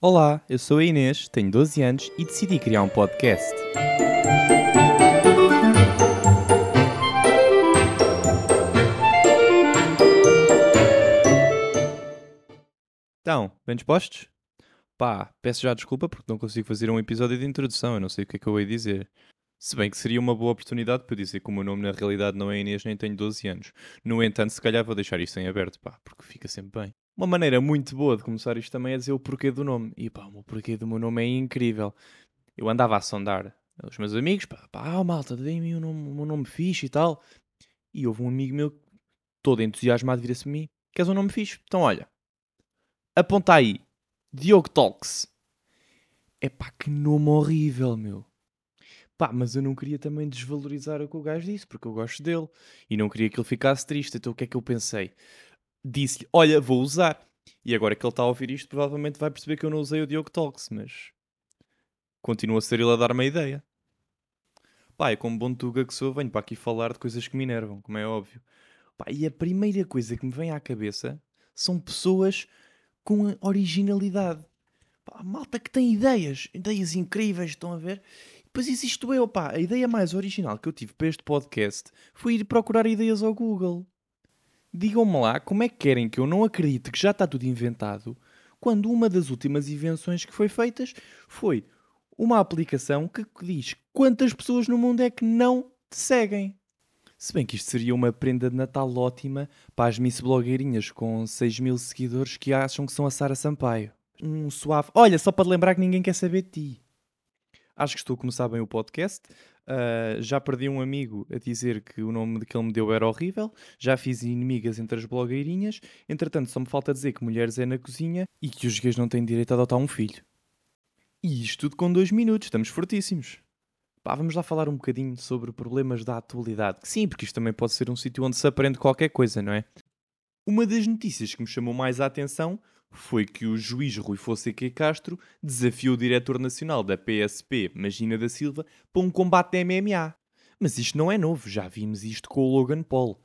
Olá, eu sou a Inês, tenho 12 anos e decidi criar um podcast. Então, bem dispostos? Pá, peço já desculpa porque não consigo fazer um episódio de introdução, eu não sei o que é que eu vou dizer. Se bem que seria uma boa oportunidade para dizer que o meu nome na realidade não é Inês nem tenho 12 anos. No entanto, se calhar vou deixar isto em aberto, pá, porque fica sempre bem. Uma maneira muito boa de começar isto também é dizer o porquê do nome. E pá, o porquê do meu nome é incrível. Eu andava a sondar os meus amigos, pá, pá ah, malta, dei-me o, nome, meu nome fixe e tal. E houve um amigo meu, todo entusiasmado, vira-se a mim: Queres um nome fixe? Então olha, aponta aí, Diogo Talks. É pá, que nome horrível, meu. Pá, mas eu não queria também desvalorizar o que o gajo disse, porque eu gosto dele. E não queria que ele ficasse triste. Então o que é que eu pensei? Disse-lhe, olha, vou usar. E agora que ele está a ouvir isto, provavelmente vai perceber que eu não usei o Diogo Talks, mas... Continua a ser ele a dar-me a ideia. Pá, é como bom tuga que sou, venho para aqui falar de coisas que me enervam, como é óbvio. E a primeira coisa que me vem à cabeça são pessoas com originalidade. Pá, malta que tem ideias, ideias incríveis, estão a ver? Depois existo eu, pá. A ideia mais original que eu tive para este podcast foi ir procurar ideias ao Google. Digam-me lá como é que querem que eu não acredite que já está tudo inventado, quando uma das últimas invenções que foi feitas foi uma aplicação que diz quantas pessoas no mundo é que não te seguem. Se bem que isto seria uma prenda de Natal ótima para as Miss Blogueirinhas com 6 mil seguidores que acham que são a Sara Sampaio. Um suave. Olha, só para lembrar que ninguém quer saber de ti. Acho que estou a começar bem o podcast. Uh, já perdi um amigo a dizer que o nome que ele me deu era horrível. Já fiz inimigas entre as blogueirinhas. Entretanto, só me falta dizer que mulheres é na cozinha e que os gays não têm direito a adotar um filho. E isto tudo com dois minutos. Estamos fortíssimos. Pá, vamos lá falar um bocadinho sobre problemas da atualidade. Sim, porque isto também pode ser um sítio onde se aprende qualquer coisa, não é? Uma das notícias que me chamou mais a atenção foi que o juiz Rui Fonseca Castro desafiou o diretor nacional da PSP, Magina da Silva, para um combate de MMA. Mas isto não é novo, já vimos isto com o Logan Paul.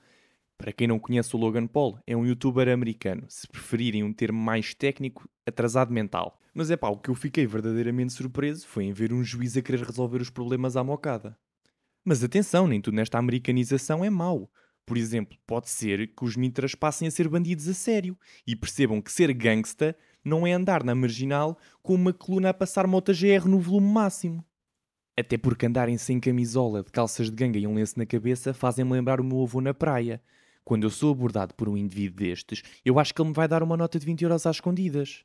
Para quem não conhece o Logan Paul, é um youtuber americano, se preferirem um termo mais técnico, atrasado mental. Mas é pá, o que eu fiquei verdadeiramente surpreso foi em ver um juiz a querer resolver os problemas à mocada. Mas atenção, nem tudo nesta americanização é mau. Por exemplo, pode ser que os mitras passem a ser bandidos a sério e percebam que ser gangsta não é andar na marginal com uma coluna a passar moto GR no volume máximo. Até porque andarem sem camisola, de calças de ganga e um lenço na cabeça fazem-me lembrar o meu avô na praia. Quando eu sou abordado por um indivíduo destes, eu acho que ele me vai dar uma nota de 20 euros às escondidas.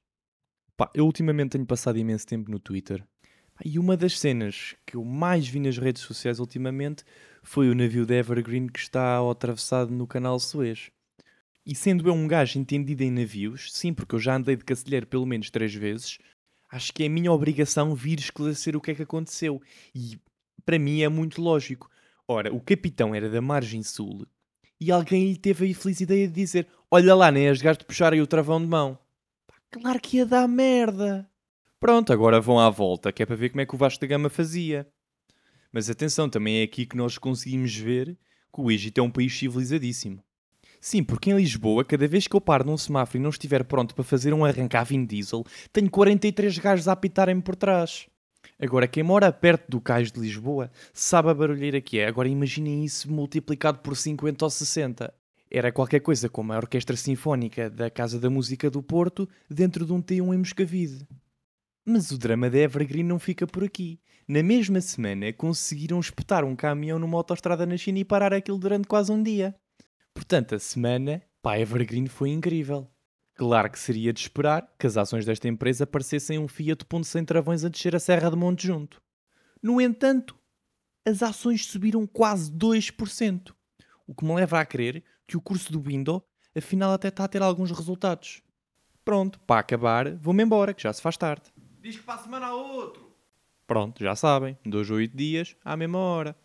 Pá, eu ultimamente tenho passado imenso tempo no Twitter. E uma das cenas que eu mais vi nas redes sociais ultimamente foi o navio de Evergreen que está atravessado no canal Suez. E sendo eu um gajo entendido em navios, sim, porque eu já andei de cacilheiro pelo menos três vezes, acho que é minha obrigação vir esclarecer o que é que aconteceu. E para mim é muito lógico. Ora, o capitão era da margem sul e alguém lhe teve a infeliz ideia de dizer: Olha lá, nem as gajos de puxarem o travão de mão. Claro que ia dar merda. Pronto, agora vão à volta, que é para ver como é que o Vasco da Gama fazia. Mas atenção, também é aqui que nós conseguimos ver que o Egito é um país civilizadíssimo. Sim, porque em Lisboa, cada vez que eu paro num semáforo e não estiver pronto para fazer um arranque à Vin Diesel, tenho 43 gajos a apitarem-me por trás. Agora, quem mora perto do cais de Lisboa sabe a barulheira que é. Agora imaginem isso multiplicado por 50 ou 60. Era qualquer coisa como a Orquestra Sinfónica da Casa da Música do Porto dentro de um T1 em Moscavide. Mas o drama da Evergreen não fica por aqui. Na mesma semana conseguiram espetar um caminhão numa autostrada na China e parar aquilo durante quase um dia. Portanto, a semana para a Evergreen foi incrível. Claro que seria de esperar que as ações desta empresa parecessem um Fiat Punto sem travões a descer a Serra de Monte Junto. No entanto, as ações subiram quase 2%, o que me leva a crer que o curso do Windows afinal até está a ter alguns resultados. Pronto, para acabar, vou-me embora, que já se faz tarde. Diz que para a semana há outro. Pronto, já sabem, dois ou oito dias, à mesma hora.